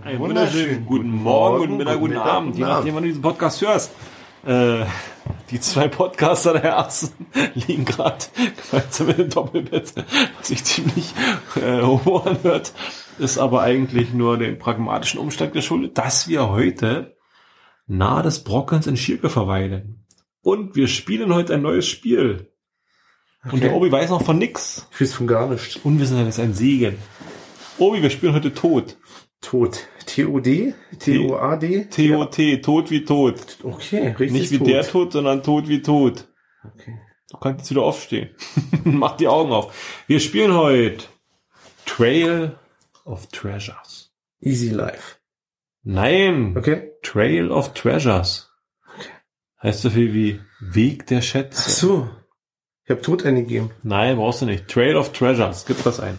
Morgen. Einen wunderschönen guten Morgen, guten Mittag, guten Abend, je nachdem, wann du diesen Podcast hörst. Äh, die zwei Podcaster der Herzen liegen gerade gemeinsam in dem Doppelbett, was sich ziemlich äh, hoch anhört, ist aber eigentlich nur dem pragmatischen Umstand geschuldet, dass wir heute nahe des Brockens in Schirke verweilen. Und wir spielen heute ein neues Spiel. Und der Obi weiß noch von nix. Ich weiß von gar nichts. Unwissenheit ist ein Segen. Obi, wir spielen heute tot. Tod. T-O-D? T-O-A-D? T-O-T, tot wie tot. Okay, richtig. Nicht wie tot. der Tod, sondern tot wie tot. Okay. Du kannst jetzt wieder aufstehen. Mach die Augen auf. Wir spielen heute Trail of Treasures. Easy Life. Nein, Okay. Trail of Treasures. Heißt so viel wie Weg der Ach Schätze. so. Ich habe Tod eingegeben. Nein, brauchst du nicht. Trail of Treasures. Gib das ein.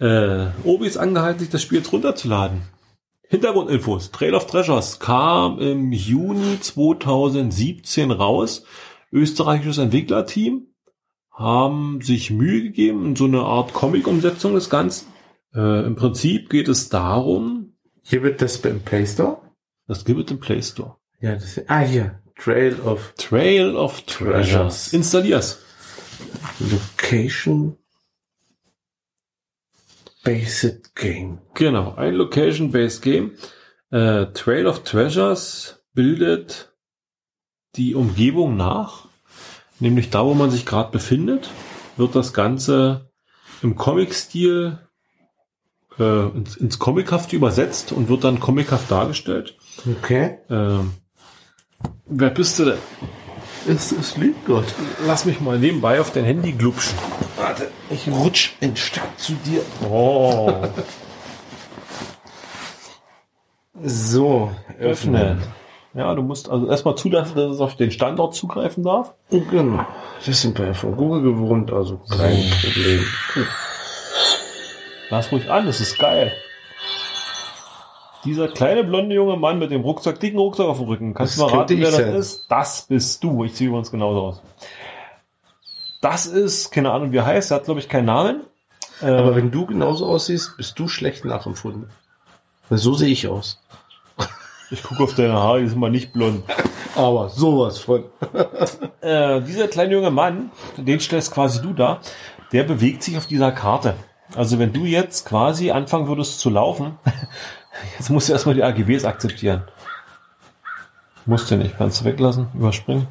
Äh, Obi ist angehalten, sich das Spiel jetzt runterzuladen. Hintergrundinfos. Trail of Treasures kam im Juni 2017 raus. Österreichisches Entwicklerteam haben sich Mühe gegeben in so eine Art Comic-Umsetzung des Ganzen. Äh, Im Prinzip geht es darum, Hier wird das beim Play Store. das gibt es im Play Store. Ja, das Ah, hier. Trail of Trail of Treasures. Treasures. Installier's. Location Based Game. Genau, ein Location-Based Game. Äh, Trail of Treasures bildet die Umgebung nach, nämlich da, wo man sich gerade befindet, wird das Ganze im Comic-Stil äh, ins, ins Comichafte übersetzt und wird dann comichaft dargestellt. Okay. Ähm, wer bist du denn? Es ist Liedgott. Lass mich mal nebenbei auf dein Handy glupschen. Warte, ich rutsch ein Stück zu dir. Oh, So, öffnen. Ja, du musst also erstmal zulassen, dass es auf den Standort zugreifen darf. Genau. Das sind wir ja von Google gewohnt, also kein Problem. Lass ruhig an, das ist geil. Dieser kleine blonde junge Mann mit dem Rucksack, dicken Rucksack auf dem Rücken. Kannst Das du mal raten, wer das sein. ist? Das bist du. Ich sehe übrigens genauso aus. Das ist, keine Ahnung, wie er heißt. Er hat, glaube ich, keinen Namen. Äh, Aber wenn du genauso aussiehst, bist du schlecht nachempfunden. Weil so sehe ich aus. ich gucke auf deine Haare, die sind mal nicht blond. Aber sowas von. Äh, dieser kleine junge Mann, den stellst quasi du da, der bewegt sich auf dieser Karte. Also wenn du jetzt quasi anfangen würdest zu laufen, jetzt musst du erstmal die AGBs akzeptieren. Musst du nicht, kannst du weglassen, überspringen.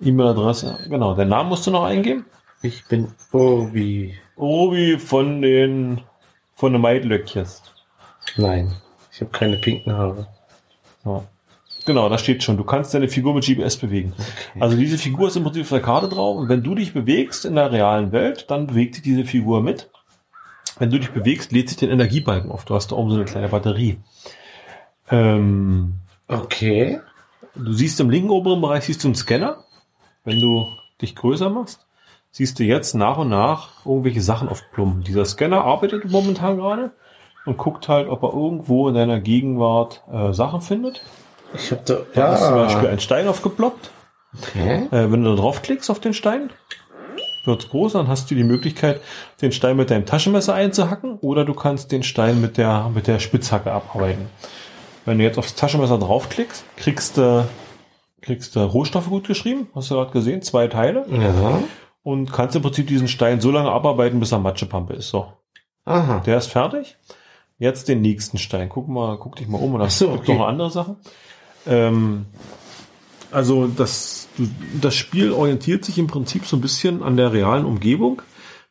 E-Mail-Adresse, genau, den Namen musst du noch eingeben. Ich bin Obi. Obi von den, von den Maidlöckjes. Nein, ich habe keine pinken Haare. Ja. Genau, da steht schon, du kannst deine Figur mit GPS bewegen. Also diese Figur ist im Prinzip auf der Karte drauf und wenn du dich bewegst in der realen Welt, dann bewegt sich diese Figur mit. Wenn du dich bewegst, lädt sich den Energiebalken auf. Du hast da oben so eine kleine Batterie. Ähm, Okay. du siehst im linken oberen Bereich siehst du einen Scanner. Wenn du dich größer machst, siehst du jetzt nach und nach irgendwelche Sachen aufplumpen. Dieser Scanner arbeitet momentan gerade und guckt halt, ob er irgendwo in deiner Gegenwart äh, Sachen findet. Ich habe da. Da ist zum Beispiel Ja. ein Stein aufgeploppt. Okay. Äh, wenn du da draufklickst auf den Stein, wird's groß, dann hast du die Möglichkeit, den Stein mit deinem Taschenmesser einzuhacken oder du kannst den Stein mit der, mit der Spitzhacke abarbeiten. Wenn du jetzt aufs Taschenmesser draufklickst, kriegst du, kriegst du Rohstoffe gut geschrieben, hast du gerade gesehen, zwei Teile Ja. und kannst im Prinzip diesen Stein so lange abarbeiten, bis er Matschepampe ist. So, Aha. der ist fertig. Jetzt den nächsten Stein. Guck mal, guck dich mal um. Und Ach so, gibt okay. noch andere Sachen. Ähm, also das, du, das Spiel orientiert sich im Prinzip so ein bisschen an der realen Umgebung.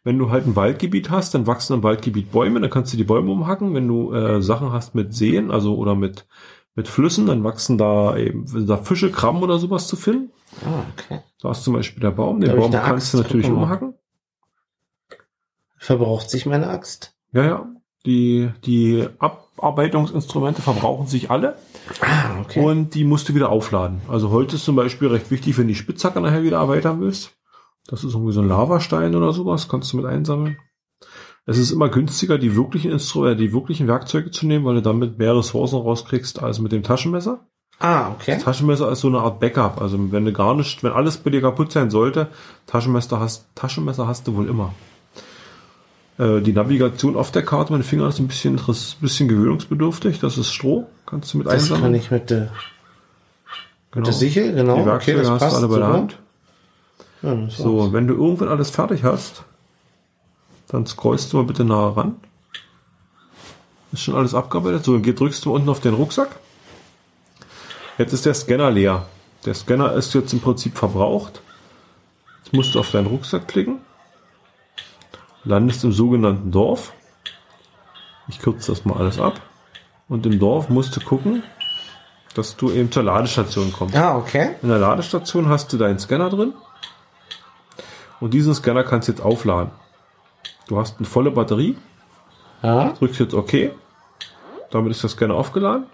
Wenn du halt ein Waldgebiet hast, dann wachsen im Waldgebiet Bäume, dann kannst du die Bäume umhacken. Wenn du äh, Sachen hast mit Seen, also oder mit mit Flüssen, dann wachsen da eben da Fische, Krabben oder sowas zu finden. Ah, okay. Da ist zum Beispiel der Baum. Den Baum kannst du natürlich umhacken. Verbraucht sich meine Axt. Ja, ja. Die, die Abarbeitungsinstrumente verbrauchen sich alle. Ah, okay. Und die musst du wieder aufladen. Also Holz ist zum Beispiel recht wichtig, wenn die Spitzhacke nachher wieder erweitern willst. Das ist irgendwie so ein Lavastein oder sowas, kannst du mit einsammeln. Es ist immer günstiger, die wirklichen Instru äh, die wirklichen Werkzeuge zu nehmen, weil du damit mehr Ressourcen rauskriegst als mit dem Taschenmesser. ah, okay. Das Taschenmesser ist so eine Art Backup. Also wenn du gar nicht, wenn alles bei dir kaputt sein sollte, Taschenmesser hast, Taschenmesser hast du wohl immer. Äh, die Navigation auf der Karte, mein Finger ist ein bisschen, ist ein bisschen gewöhnungsbedürftig. Das ist Stroh. Kannst du mit Das einsammeln. kann ich mit der, Genau. mit der Sichel, genau. Die Werkzeuge hast du alle bei der. Hand. Ja, das So, wenn du irgendwann alles fertig hast, dann scrollst du mal bitte nahe ran. Ist schon alles abgearbeitet. So, dann drückst du unten auf den Rucksack. Jetzt ist der Scanner leer. Der Scanner ist jetzt im Prinzip verbraucht. Jetzt musst du auf deinen Rucksack klicken. Landest im sogenannten Dorf. Ich kürze das mal alles ab. Und im Dorf musst du gucken, dass du eben zur Ladestation kommst. Ah, okay. In der Ladestation hast du deinen Scanner drin. Und diesen Scanner kannst du jetzt aufladen. Du hast eine volle Batterie, Ja. drückst jetzt OK. Damit ist der Scanner aufgeladen.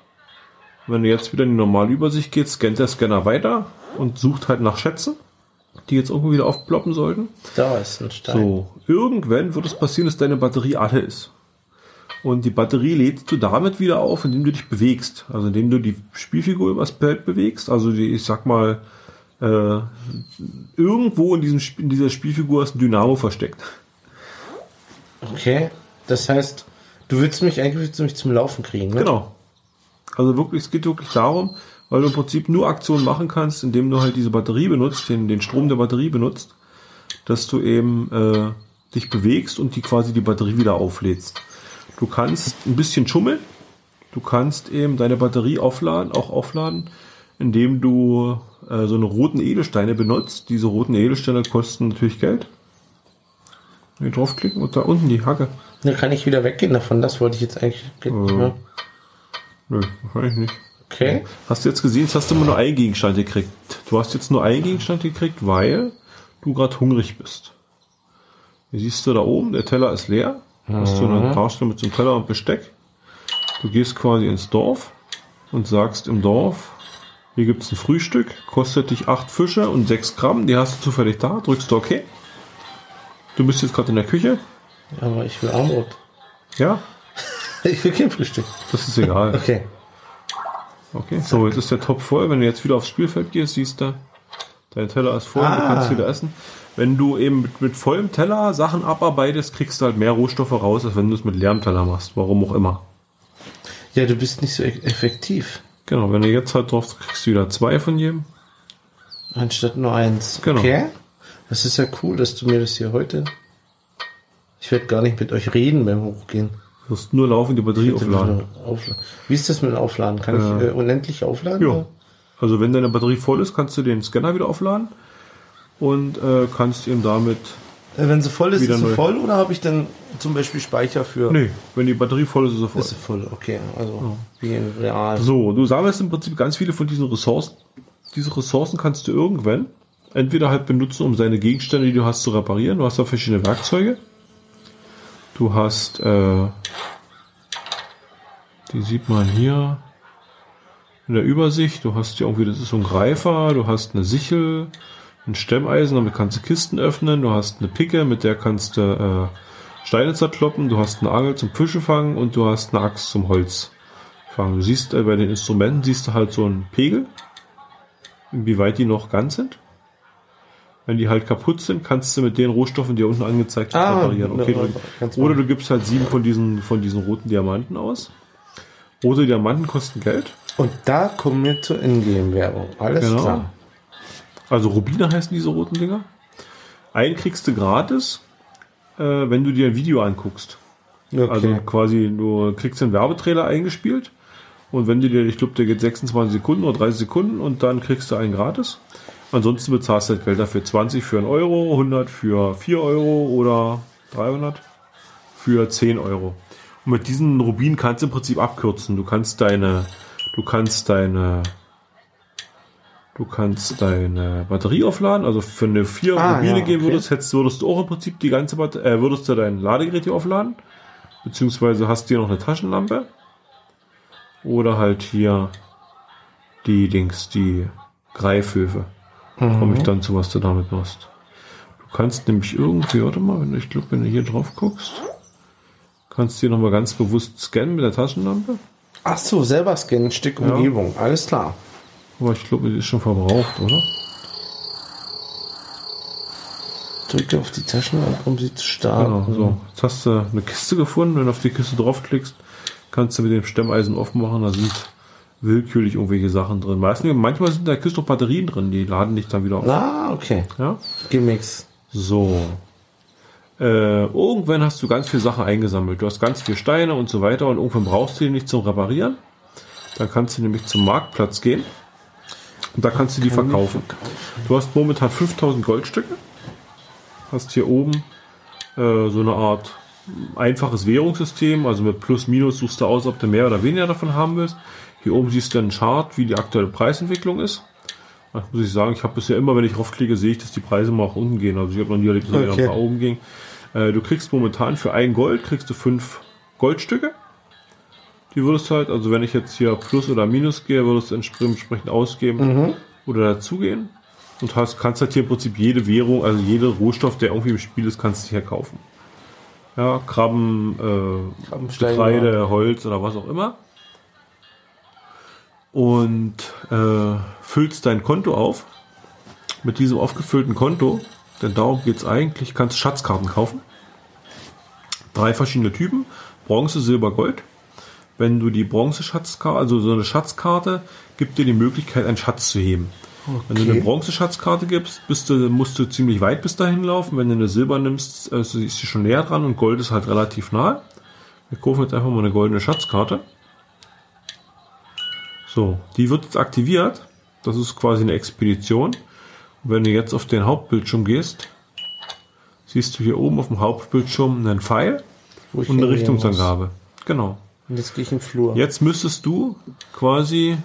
Wenn du jetzt wieder in die normale Übersicht gehst, scannt der Scanner weiter und sucht halt nach Schätzen, die jetzt irgendwo wieder aufploppen sollten. Da ist ein Stein. So, irgendwann wird es passieren, dass deine Batterie alle ist. Und die Batterie lädst du damit wieder auf, indem du dich bewegst. Also indem du die Spielfigur übers Feld bewegst. Also die, ich sag mal, äh, irgendwo in, diesem, in dieser Spielfigur ist ein Dynamo versteckt. Okay. Das heißt, du willst mich eigentlich willst du mich zum Laufen kriegen, ne? Genau. Also wirklich, es geht wirklich darum, weil du im Prinzip nur Aktionen machen kannst, indem du halt diese Batterie benutzt, den, den Strom der Batterie benutzt, dass du eben äh, dich bewegst und die quasi die Batterie wieder auflädst. Du kannst ein bisschen schummeln. Du kannst eben deine Batterie aufladen, auch aufladen, indem du äh, so eine roten Edelsteine benutzt. Diese roten Edelsteine kosten natürlich Geld. Hier draufklicken und da unten die Hacke. Dann kann ich wieder weggehen davon. Das wollte ich jetzt eigentlich. Äh. Ja. Nö, wahrscheinlich nicht. Okay. Hast du jetzt gesehen, jetzt hast du immer nur einen Gegenstand gekriegt. Du hast jetzt nur einen Gegenstand gekriegt, weil du gerade hungrig bist. Hier siehst du da oben, der Teller ist leer. Hast du eine Darstellung mit so einem Teller und Besteck. Du gehst quasi ins Dorf und sagst im Dorf, hier gibt's ein Frühstück, kostet dich acht Fische und sechs Gramm, die hast du zufällig da, drückst du OK. Du bist jetzt gerade in der Küche. Aber ich will Armbrot. Ja, Ich will kein Frühstück. das ist egal. Okay. Okay, so, jetzt ist der Topf voll. Wenn du jetzt wieder aufs Spielfeld gehst, siehst du, dein Teller ist voll, du Ah. kannst wieder essen. Wenn du eben mit, mit vollem Teller Sachen abarbeitest, kriegst du halt mehr Rohstoffe raus, als wenn du es mit leerem Teller machst. Warum auch immer. Ja, du bist nicht so e- effektiv. Genau, wenn du jetzt halt drauf kriegst du wieder zwei von jedem. Anstatt nur eins. Genau. Okay. Das ist ja cool, dass du mir das hier heute. Ich werde gar nicht mit euch reden beim Hochgehen. Du musst nur laufen, die Batterie aufladen. Aufla- Wie ist das mit dem Aufladen? Kann ich äh, unendlich aufladen? Ja. Also wenn deine Batterie voll ist, kannst du den Scanner wieder aufladen und äh, kannst eben damit. Äh, Wenn sie voll ist, Wieder ist sie voll oder habe ich dann zum Beispiel Speicher für. Nee, wenn die Batterie voll ist, ist sie voll. Ist sie voll, okay. Also wie in real. So, du sammelst im Prinzip ganz viele von diesen Ressourcen. Diese Ressourcen kannst du irgendwann entweder halt benutzen, um seine Gegenstände, die du hast, zu reparieren. Du hast da verschiedene Werkzeuge. Du hast, äh, die sieht man hier in der Übersicht. Du hast hier irgendwie, das ist so ein Greifer, du hast eine Sichel, ein Stemmeisen, damit kannst du Kisten öffnen. Du hast eine Picke, mit der kannst du äh, Steine zerkloppen. Du hast eine Angel zum Fische fangen und du hast eine Axt zum Holz fangen. Du siehst äh, bei den Instrumenten siehst du halt so einen Pegel, inwieweit die noch ganz sind. Wenn die halt kaputt sind, kannst du mit den Rohstoffen, die hier unten angezeigt sind, Ah, reparieren. Okay, ganz Oder du gibst halt sieben von diesen, von diesen roten Diamanten aus. Rote Diamanten kosten Geld. Und da kommen wir zur Ingame-Werbung. Alles Genau. klar. Also Rubine heißen diese roten Dinger. Einen kriegst du gratis, äh, wenn du dir ein Video anguckst. Okay. Also quasi, du kriegst einen Werbetrailer eingespielt und wenn du dir, ich glaube, der geht 26 Sekunden oder 30 Sekunden und dann kriegst du einen gratis. Ansonsten bezahlst du halt Geld dafür. 20 für einen Euro, 100 für 4 Euro oder 300 für 10 Euro. Und mit diesen Rubinen kannst du im Prinzip abkürzen. Du kannst deine, du kannst deine, du kannst deine Batterie aufladen. Also für eine 4 Ah, Rubine ja, okay. würdest, hättest, würdest du auch im Prinzip die ganze Batterie, äh, würdest du dein Ladegerät hier aufladen. Beziehungsweise hast du hier noch eine Taschenlampe. Oder halt hier die Dings, die Greifhöfe. Komme ich dann zu, was du damit machst. Du kannst nämlich irgendwie, warte mal, wenn du, ich glaube, wenn du hier drauf guckst, kannst du hier nochmal ganz bewusst scannen mit der Taschenlampe. Ach so, selber scannen, Stück Umgebung. Alles klar. Aber ich glaube, die ist schon verbraucht, oder? Drücke auf die Taschenlampe, um sie zu starten. Genau, so. Jetzt hast du eine Kiste gefunden, wenn du auf die Kiste draufklickst, kannst du mit dem Stemmeisen aufmachen, da sind willkürlich irgendwelche Sachen drin. Meistens, manchmal sind da noch Batterien drin, die laden dich dann wieder auf. Ah, okay. Ja? Gimmicks. So. Äh, irgendwann hast du ganz viele Sachen eingesammelt. Du hast ganz viele Steine und so weiter und irgendwann brauchst du die nicht zum Reparieren. Dann kannst du nämlich zum Marktplatz gehen und da kannst du die verkaufen. Du hast momentan 5000 Goldstücke. Hast hier oben äh, so eine Art einfaches Währungssystem, also mit Plus Minus suchst du aus, ob du mehr oder weniger davon haben willst. Hier oben siehst du einen Chart, wie die aktuelle Preisentwicklung ist. Da muss ich sagen, ich habe bisher immer, wenn ich draufklicke, sehe ich, dass die Preise mal auch unten gehen. Also ich habe noch nie erlebt, dass Okay. nach oben ging. Äh, du kriegst momentan für ein Gold, kriegst du fünf Goldstücke. Die würdest halt, also wenn ich jetzt hier Plus oder Minus gehe, würdest du entsprechend ausgeben oder dazugehen. Und hast, kannst halt hier im Prinzip jede Währung, also jede Rohstoff, der irgendwie im Spiel ist, kannst du hier kaufen. Ja, Krabben, äh, Getreide, Holz oder was auch immer. Und äh, füllst dein Konto auf. Mit diesem aufgefüllten Konto, denn darum geht's eigentlich, kannst du Schatzkarten kaufen. Drei verschiedene Typen, Bronze, Silber, Gold. Wenn du die Bronze-Schatzkarte, also so eine Schatzkarte, gibt dir die Möglichkeit, einen Schatz zu heben. Wenn du eine Bronze-Schatzkarte gibst, bist du, musst du ziemlich weit bis dahin laufen. Wenn du eine Silber nimmst, äh, ist sie schon näher dran und Gold ist halt relativ nah. Wir kaufen jetzt einfach mal eine goldene Schatzkarte. So, die wird jetzt aktiviert. Das ist quasi eine Expedition. Und wenn du jetzt auf den Hauptbildschirm gehst, siehst du hier oben auf dem Hauptbildschirm einen Pfeil und eine Richtungsangabe. Genau. muss. Und jetzt gehe ich in den Flur. Jetzt müsstest du quasi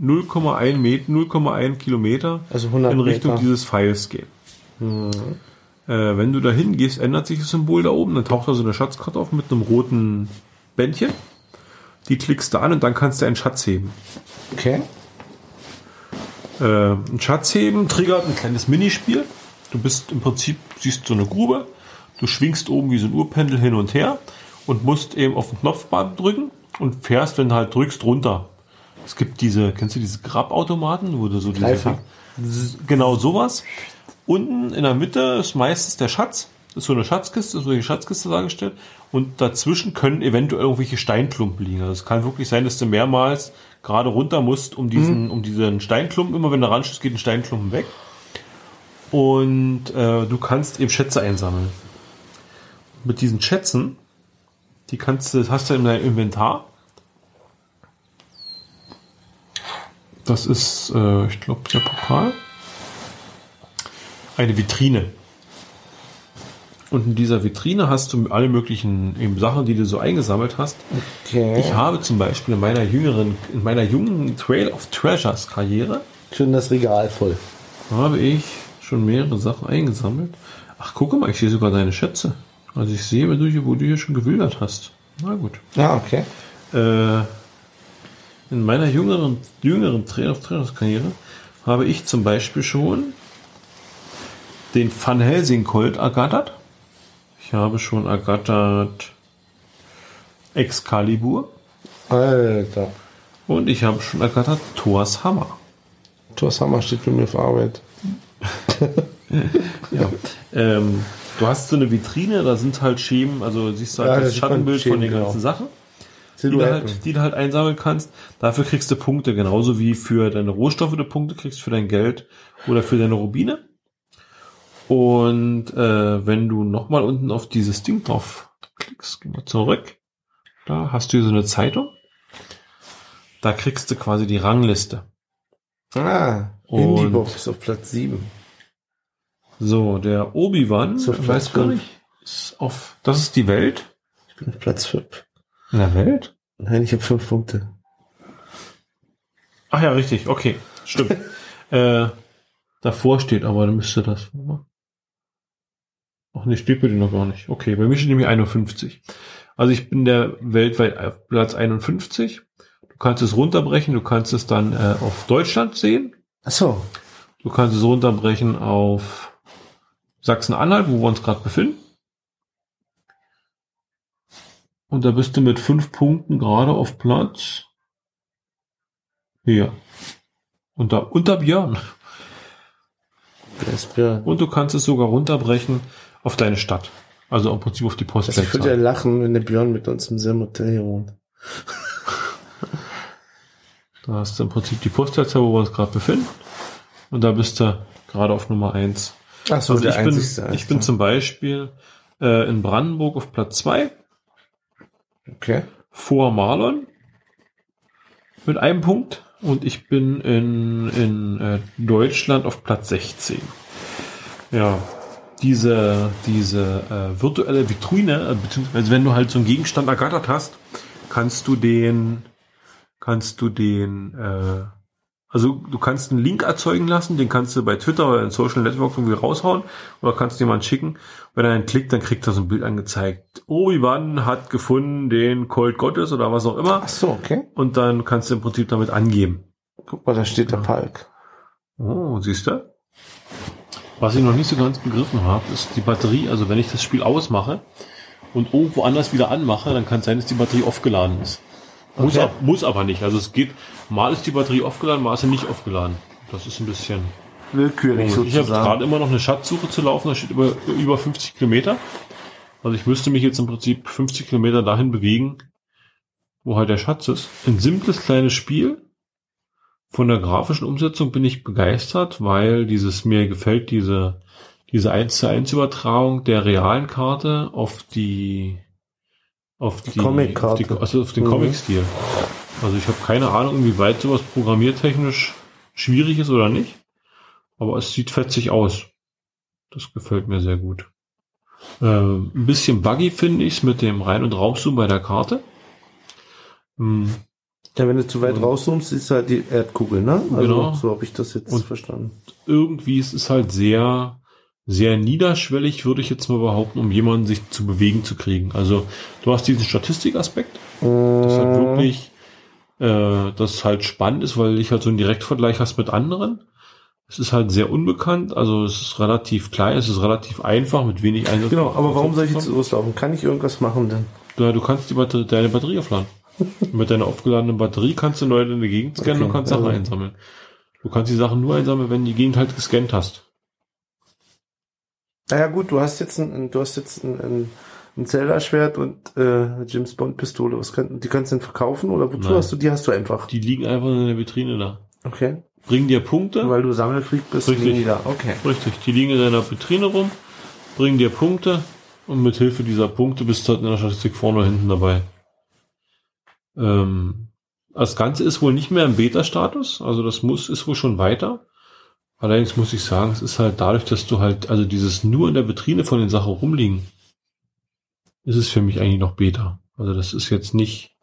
0,1 Meter, 0,1 Kilometer Also 100 in Richtung Meter. dieses Pfeils gehen. Äh, wenn du dahin gehst, ändert sich das Symbol da oben, dann taucht da so eine Schatzkarte auf mit einem roten Bändchen. Die klickst du an und dann kannst du einen Schatz heben. Okay. Äh, ein Schatz heben triggert ein kleines Minispiel. Du bist im Prinzip, siehst so eine Grube, du schwingst oben wie so ein Urpendel hin und her und musst eben auf den Knopfband drücken und fährst, wenn du halt drückst, runter. Es gibt diese, kennst du diese Grabautomaten, wo du so diese, genau sowas. Unten in der Mitte ist meistens der Schatz. Ist so eine Schatzkiste, ist so eine Schatzkiste dargestellt. Und dazwischen können eventuell irgendwelche Steinklumpen liegen. Also es kann wirklich sein, dass du mehrmals gerade runter musst, um diesen, um diesen Steinklumpen. Immer wenn du ranschießt, geht ein Steinklumpen weg. Und äh, du kannst eben Schätze einsammeln. Mit diesen Schätzen, die kannst du, hast du in deinem Inventar. Das ist, äh, ich glaube, der Pokal. Eine Vitrine. Und in dieser Vitrine hast du alle möglichen eben Sachen, die du so eingesammelt hast. Okay. Ich habe zum Beispiel in meiner jüngeren, in meiner jungen Trail of Treasures Karriere Schön das Regal voll. habe ich schon mehrere Sachen eingesammelt. Ach, gucke mal, ich sehe sogar deine Schätze. Also ich sehe, wo du hier, wo du hier schon gewildert hast. Na gut. Ah, okay. Äh, in meiner jüngeren, jüngeren Trail of Treasures Karriere habe ich zum Beispiel schon den Van Helsing Colt ergattert. Ich habe schon ergattert Excalibur Alter. und ich habe schon ergattert Thors Hammer. Thors Hammer steht bei mir auf Arbeit. Ja. ähm, du hast so eine Vitrine, da sind halt Schemen, also siehst du halt Ja, da das Schattenbild von Schemen, den genau. ganzen Sachen. die du, halt, die du halt einsammeln kannst. Dafür kriegst du Punkte, genauso wie für deine Rohstoffe du Punkte kriegst, für dein Geld oder für deine Rubine. Und äh, wenn du nochmal unten auf dieses Ding drauf klickst, geh mal zurück, da hast du so eine Zeitung. Da kriegst du quasi die Rangliste. Ah, Indie-Box ist auf Platz 7. So, der Obi-Wan, So, Platz weiß gar nicht, ist auf, das ist die Welt. Ich bin auf Platz 5. In der Welt? Nein, ich habe 5 Punkte. Ach ja, richtig, okay, stimmt. äh, davor steht aber, dann müsste das. Ach nee, steht bei dir noch gar nicht. Okay, bei mir steht nämlich 51. Also ich bin der weltweit auf Platz 51. Du kannst es runterbrechen, du kannst es dann äh, auf Deutschland sehen. Ach so. Du kannst es runterbrechen auf Sachsen-Anhalt, wo wir uns gerade befinden. Und da bist du mit fünf Punkten gerade auf Platz hier. Unter, unter Björn. ist Björn. Und du kannst es sogar runterbrechen auf deine Stadt. Also im Prinzip auf die Ich würde ja Postleitzahl. lachen, wenn der Björn mit uns im selben Hotel hier wohnt. Da hast du im Prinzip die Postleitzahl, wo wir uns gerade befinden. Und da bist du gerade auf Nummer eins. Ach so, Also der ich bin, einzigste. ich bin zum Beispiel äh, in Brandenburg auf Platz zwei Okay. vor Marlon mit einem Punkt und ich bin in, in äh, Deutschland auf Platz 16. Ja, diese, diese äh, virtuelle Vitrine, äh, beziehungsweise wenn du halt so einen Gegenstand ergattert hast, kannst du den, kannst du den, äh, also du kannst einen Link erzeugen lassen, den kannst du bei Twitter oder in Social Network irgendwie raushauen oder kannst du jemanden schicken. Wenn er einen klickt, dann kriegt er so ein Bild angezeigt. Obi-Wan hat gefunden den Colt Gottes oder was auch immer. Ach so, okay. Und dann kannst du im Prinzip damit angeben. Guck mal, da steht der Palk. Oh, siehst du? Was ich noch nicht so ganz begriffen habe, ist die Batterie. Also wenn ich das Spiel ausmache und irgendwo anders wieder anmache, dann kann es sein, dass die Batterie aufgeladen ist. Muss, Okay. ab, muss aber nicht. Also es geht, mal ist die Batterie aufgeladen, mal ist sie nicht aufgeladen. Das ist ein bisschen Willkürlich komisch. Ich habe sozusagen. gerade immer noch eine Schatzsuche zu laufen, da steht über, über 50 Kilometer. Also ich müsste mich jetzt im Prinzip 50 Kilometer dahin bewegen, wo halt der Schatz ist. Ein simples kleines Spiel. Von der grafischen Umsetzung bin ich begeistert, weil dieses mir gefällt diese diese 1 zu 1 Übertragung der realen Karte auf die auf die, Comic-Karte. auf, die, also auf den Mhm. Comic-Stil. Also ich habe keine Ahnung, inwieweit sowas programmiertechnisch schwierig ist oder nicht. Aber es sieht fetzig aus. Das gefällt mir sehr gut. Äh, ein bisschen buggy finde ich es mit dem Rein- und Raumzoom bei der Karte. Hm, Ja, wenn du zu weit rauszoomst, ist halt die Erdkugel, ne? Also, Genau. so habe ich das jetzt Und- verstanden. irgendwie ist es halt sehr, sehr niederschwellig, würde ich jetzt mal behaupten, um jemanden sich zu bewegen zu kriegen. Also du hast diesen Statistikaspekt, das halt wirklich, äh, das halt spannend ist, weil ich halt so einen Direktvergleich hast mit anderen. Es ist halt sehr unbekannt, also es ist relativ klein, es ist relativ einfach, mit wenig Einsatz. Genau, aber warum soll ich jetzt loslaufen? Kann ich irgendwas machen denn? Ja, du kannst die Batterie, deine Batterie aufladen. Mit deiner aufgeladenen Batterie kannst du Leute in der Gegend scannen Okay, und kannst Sachen also- einsammeln. Du kannst die Sachen nur einsammeln, wenn du die Gegend halt gescannt hast. Naja gut, du hast jetzt ein, du hast jetzt ein, ein, ein Zelda-Schwert und äh, eine James Bond-Pistole. Was kann, die kannst du denn verkaufen oder wozu Nein. hast du die? Hast du einfach. Die liegen einfach in der Vitrine da. Okay. Bringen dir Punkte. Weil du Sammelfreak bist, Richtig. liegen die da. Okay. Richtig, die liegen in deiner Vitrine rum, bringen dir Punkte und mit Hilfe dieser Punkte bist du halt in der Statistik vorne oder hinten dabei. Ähm, das Ganze ist wohl nicht mehr im Beta-Status, also das muss, ist wohl schon weiter. Allerdings muss ich sagen, es ist halt dadurch, dass du halt, also dieses nur in der Vitrine von den Sachen rumliegen, ist es für mich eigentlich noch Beta. Also das ist jetzt nicht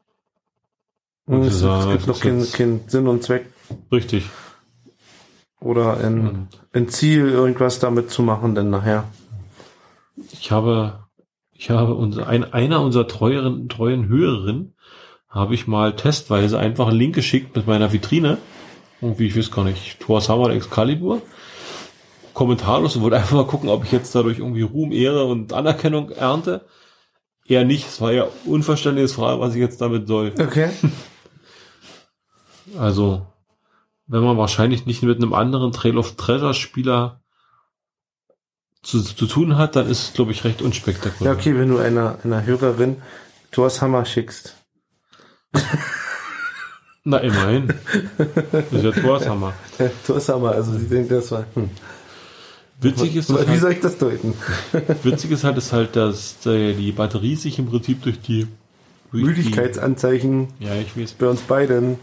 Und es, Ja, es gibt noch keinen kein Sinn und Zweck richtig. oder ein, Und ein Ziel, irgendwas damit zu machen, denn nachher. Ich habe, ich habe unser, ein, einer unserer treueren, treuen Hörerinnen habe ich mal testweise einfach einen Link geschickt mit meiner Vitrine. Irgendwie, ich weiß gar nicht, Thor Hammer oder Excalibur. Kommentarlos und wollte einfach mal gucken, ob ich jetzt dadurch irgendwie Ruhm, Ehre und Anerkennung ernte. Eher nicht. Es war ja unverständliches Frage, was ich jetzt damit soll. Okay. Also, wenn man wahrscheinlich nicht mit einem anderen Trail of Treasure Spieler zu, zu tun hat, dann ist es, glaube ich, recht unspektakulär. Ja, okay, wenn du einer, einer Hörerin Thors Hammer schickst. Na, immerhin. Das ist ja Thors Hammer. Äh, Thors Hammer, also sie denkt, das war. Hm. Witzig ist, Wie halt, soll ich das deuten? witzig ist halt, ist halt, dass äh, die Batterie sich im Prinzip durch die durch Müdigkeitsanzeichen Die, ja, ich weiß, bei uns beiden.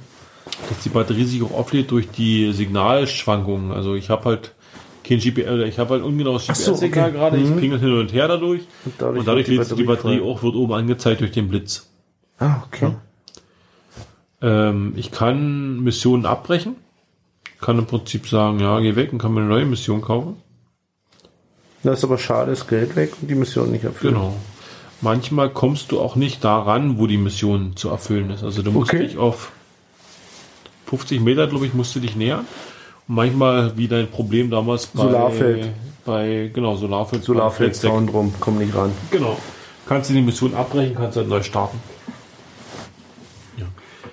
dass die Batterie sich auch auflädt durch die Signalschwankungen. Also ich habe halt kein GPS, ich habe halt ungenaues Ach so, GPS-Signal okay. gerade, ich Mhm. pingel hin und her dadurch. Und dadurch, Und dadurch lädt sich die Batterie voll. auch, wird oben angezeigt durch den Blitz. Ah, okay. Ähm, ich kann Missionen abbrechen. Kann im Prinzip sagen, ja, geh weg und kann mir eine neue Mission kaufen. Das ist aber schade, das Geld weg und die Mission nicht erfüllt. Genau. Manchmal kommst du auch nicht daran, wo die Mission zu erfüllen ist. Also du musst Okay. dich auf 50 Meter, glaube ich, musst du dich nähern. Und manchmal, wie dein Problem damals bei, Solarfeld. bei genau, Solarfeld. Solarfeld, bei Zaun drum, komm nicht ran. Genau. Kannst du die Mission abbrechen, kannst halt neu starten.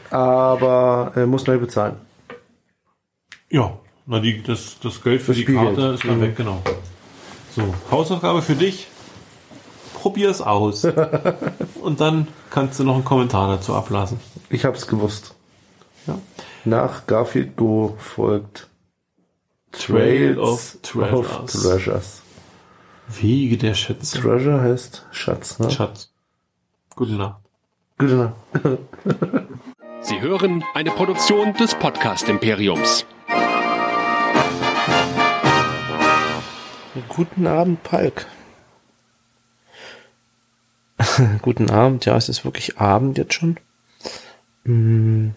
Aber äh, muss neu bezahlen. Ja, Na, die, das, das Geld für das die Spielgeld. Karte ist dann mhm. weg, genau. So, Hausaufgabe für dich. Probier es aus. Und dann kannst du noch einen Kommentar dazu ablassen. Ich hab's gewusst. Ja. Nach Garfield Go folgt Trail of Treasures. of Treasures. Wege der Schätze. Treasure heißt Schatz, ne? Schatz. Gute Nacht. Gute Nacht. Sie hören eine Produktion des Podcast Imperiums. Guten Abend, Palk. Guten Abend, ja, es ist wirklich Abend jetzt schon. Mm.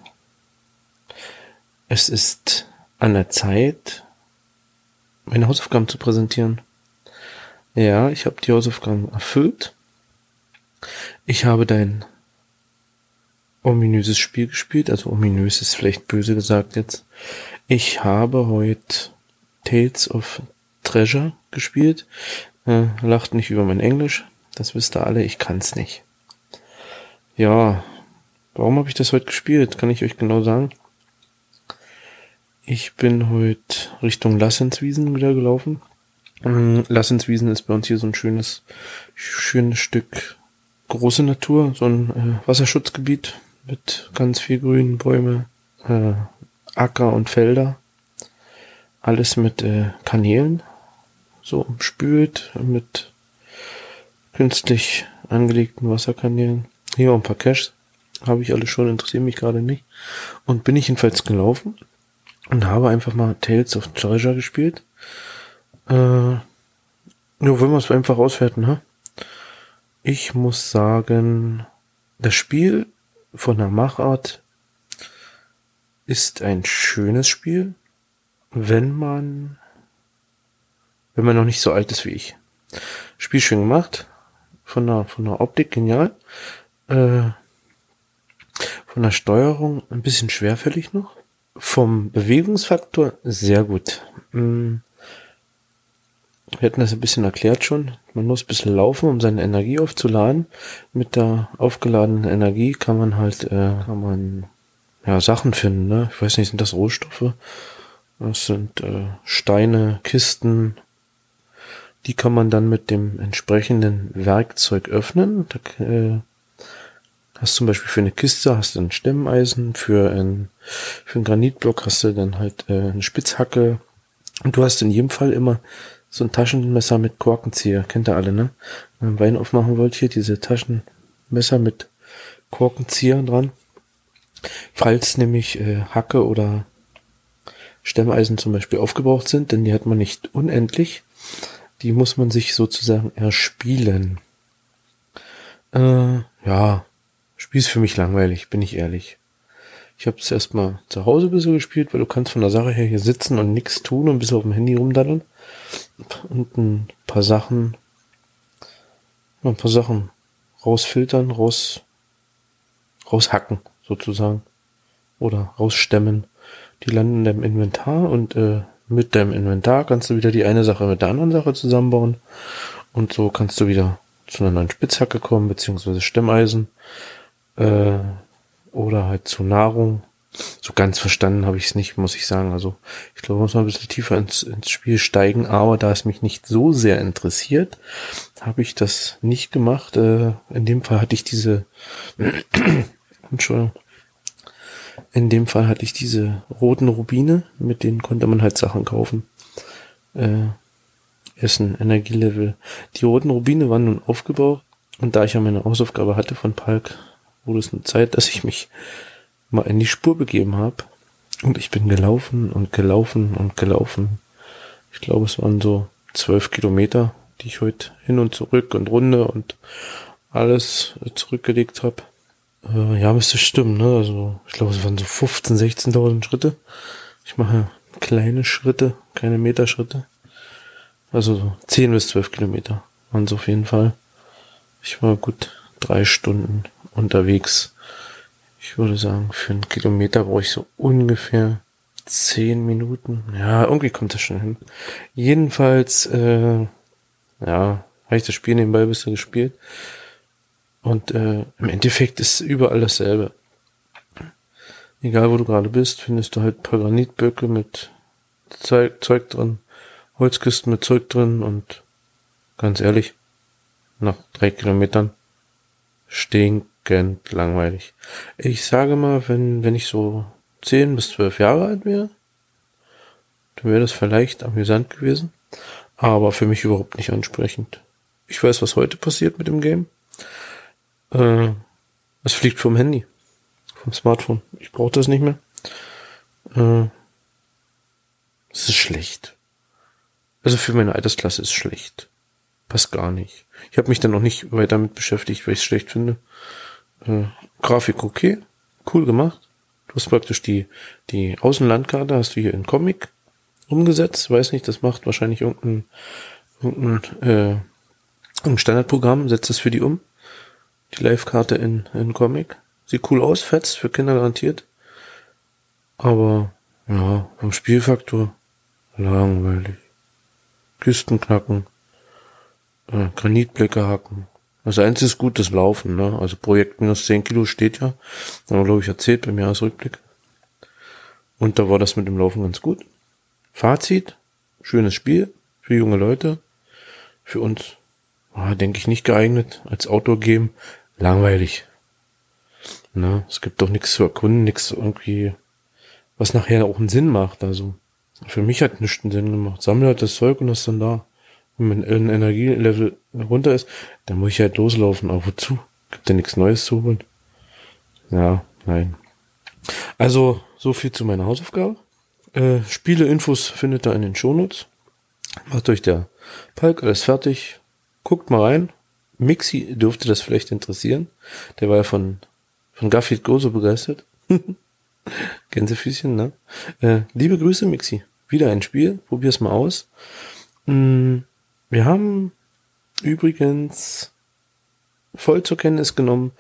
Es ist an der Zeit, meine Hausaufgaben zu präsentieren. Ja, ich habe die Hausaufgaben erfüllt. Ich habe dein ominöses Spiel gespielt, also ominös ist vielleicht böse gesagt jetzt. Ich habe heute Tales of Treasure gespielt. Äh, lacht nicht über mein Englisch. Das wisst ihr alle, ich kann's nicht. Ja, warum habe ich das heute gespielt? Kann ich euch genau sagen. Ich bin heute Richtung Lassenswiesen wieder gelaufen. Mm, Lassenswiesen ist bei uns hier so ein schönes, schönes Stück große Natur, so ein äh, Wasserschutzgebiet mit ganz viel Grün, Bäume, äh, Acker und Felder. Alles mit äh, Kanälen, so umspült mit künstlich angelegten Wasserkanälen. Hier ein paar Caches habe ich alle schon, interessieren mich gerade nicht. Und bin ich jedenfalls gelaufen und habe einfach mal Tales of Treasure gespielt. Äh, ja, wollen wir es einfach auswerten, ne? Ich muss sagen, das Spiel von der Machart ist ein schönes Spiel, wenn man, wenn man noch nicht so alt ist wie ich. Spiel schön gemacht, von der, von der Optik genial, äh, von der Steuerung ein bisschen schwerfällig noch, vom Bewegungsfaktor sehr gut. Mm. Wir hatten das ein bisschen erklärt schon. Man muss ein bisschen laufen, um seine Energie aufzuladen. Mit der aufgeladenen Energie kann man halt, äh, kann man ja Sachen finden. Ne? Ich weiß nicht, sind das Rohstoffe? Das sind äh, Steine, Kisten. Die kann man dann mit dem entsprechenden Werkzeug öffnen. Da, äh, hast zum Beispiel für eine Kiste hast du ein Stemmeisen, für ein für einen Granitblock hast du dann halt äh, eine Spitzhacke. Und du hast in jedem Fall immer so ein Taschenmesser mit Korkenzieher, kennt ihr alle, ne? Wenn man Wein aufmachen wollt, hier diese Taschenmesser mit Korkenzieher dran. Falls nämlich äh, Hacke oder Stemmeisen zum Beispiel aufgebraucht sind, denn die hat man nicht unendlich. Die muss man sich sozusagen erspielen. Äh, ja, Spiel ist für mich langweilig, bin ich ehrlich. Ich habe es erstmal zu Hause ein bisschen gespielt, weil du kannst von der Sache her hier sitzen und nichts tun und ein bisschen auf dem Handy rumdaddeln und ein paar Sachen, ein paar Sachen rausfiltern, raus, raushacken sozusagen oder rausstemmen. Die landen in deinem Inventar und äh, mit deinem Inventar kannst du wieder die eine Sache mit der anderen Sache zusammenbauen und so kannst du wieder zu einer neuen Spitzhacke kommen beziehungsweise Stemmeisen äh, oder halt zu Nahrung so ganz verstanden habe ich es nicht, muss ich sagen. Also ich glaube, muss man ein bisschen tiefer ins, ins Spiel steigen, aber da es mich nicht so sehr interessiert, habe ich das nicht gemacht. Äh, in dem Fall hatte ich diese Entschuldigung. In dem Fall hatte ich diese roten Rubine, mit denen konnte man halt Sachen kaufen. Äh, Essen, Energielevel. Die roten Rubine waren nun aufgebaut und da ich ja meine Hausaufgabe hatte von Palk, wurde es eine Zeit, dass ich mich mal in die Spur begeben habe. Und ich bin gelaufen und gelaufen und gelaufen. Ich glaube, es waren so zwölf Kilometer, die ich heute hin und zurück und Runde und alles zurückgelegt habe. Äh, ja, müsste stimmen, ne? Also ich glaube, es waren so 15, 16.000 Schritte. Ich mache kleine Schritte, keine Meterschritte. Also so 10 bis 12 Kilometer waren es auf jeden Fall. Ich war gut drei Stunden unterwegs ich würde sagen, für einen Kilometer brauche ich so ungefähr zehn Minuten. Ja, irgendwie kommt das schon hin. Jedenfalls, äh, ja, habe ich das Spiel nebenbei ein bisschen gespielt. Und äh, im Endeffekt ist überall dasselbe. Egal wo du gerade bist, findest du halt ein paar Granitböcke mit Zeug, Zeug drin, Holzkisten mit Zeug drin und ganz ehrlich, nach drei Kilometern stinkend langweilig. Ich sage mal, wenn, wenn ich so zehn bis zwölf Jahre alt wäre, dann wäre das vielleicht amüsant gewesen, aber für mich überhaupt nicht ansprechend. Ich weiß, was heute passiert mit dem Game. Äh, es fliegt vom Handy, vom Smartphone. Ich brauche das nicht mehr. Äh, es ist schlecht. Also für meine Altersklasse ist es schlecht. Passt gar nicht. Ich habe mich dann noch nicht weiter damit beschäftigt, weil ich es schlecht finde. Äh, Grafik okay, cool gemacht. Du hast praktisch die, die Außenlandkarte, hast du hier in Comic umgesetzt. Weiß nicht, das macht wahrscheinlich irgendein, irgendein, äh, ein Standardprogramm, setzt es für die um. Die Live-Karte in, in Comic. Sieht cool aus, fetzt, für Kinder garantiert. Aber, ja, vom Spielfaktor langweilig. Kisten knacken, äh, Granitblecke hacken. Das einzige ist gut, das Laufen, ne? Also Projekt minus 10 Kilo steht ja. Haben glaube ich, erzählt beim Jahresrückblick. Und da war das mit dem Laufen ganz gut. Fazit, schönes Spiel für junge Leute. Für uns, ah, denke ich, nicht geeignet. Als Outdoor-Game langweilig. Na, es gibt doch nichts zu erkunden, nichts irgendwie, was nachher auch einen Sinn macht. Also für mich hat nichts einen Sinn gemacht. Sammle halt das Zeug und das dann da. Wenn mein Energielevel runter ist, dann muss ich halt loslaufen. Aber wozu? Gibt ja nichts Neues zu holen. Ja, nein. Also, so viel zu meiner Hausaufgabe. Äh, Spiele-Infos findet ihr in den Shownotes. Macht euch der Palk alles fertig. Guckt mal rein. Mixi dürfte das vielleicht interessieren. Der war ja von, von Garfield Go so begeistert. Gänsefüßchen, ne? Äh, liebe Grüße, Mixi. Wieder ein Spiel. Probier's mal aus. Mm, wir haben übrigens voll zur Kenntnis genommen,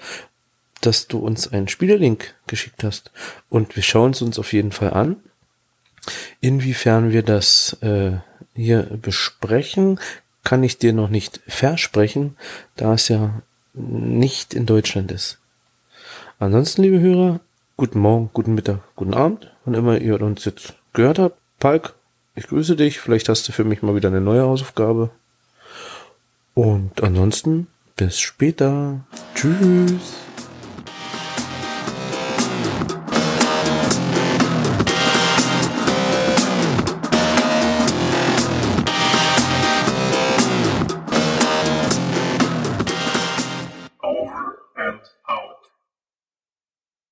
dass du uns einen Spielerlink geschickt hast. Und wir schauen es uns auf jeden Fall an. Inwiefern wir das äh, hier besprechen, kann ich dir noch nicht versprechen, da es ja nicht in Deutschland ist. Ansonsten, liebe Hörer, guten Morgen, guten Mittag, guten Abend, wann immer ihr uns jetzt gehört habt. Palk, ich grüße dich. Vielleicht hast du für mich mal wieder eine neue Hausaufgabe. Und ansonsten bis später. Tschüss.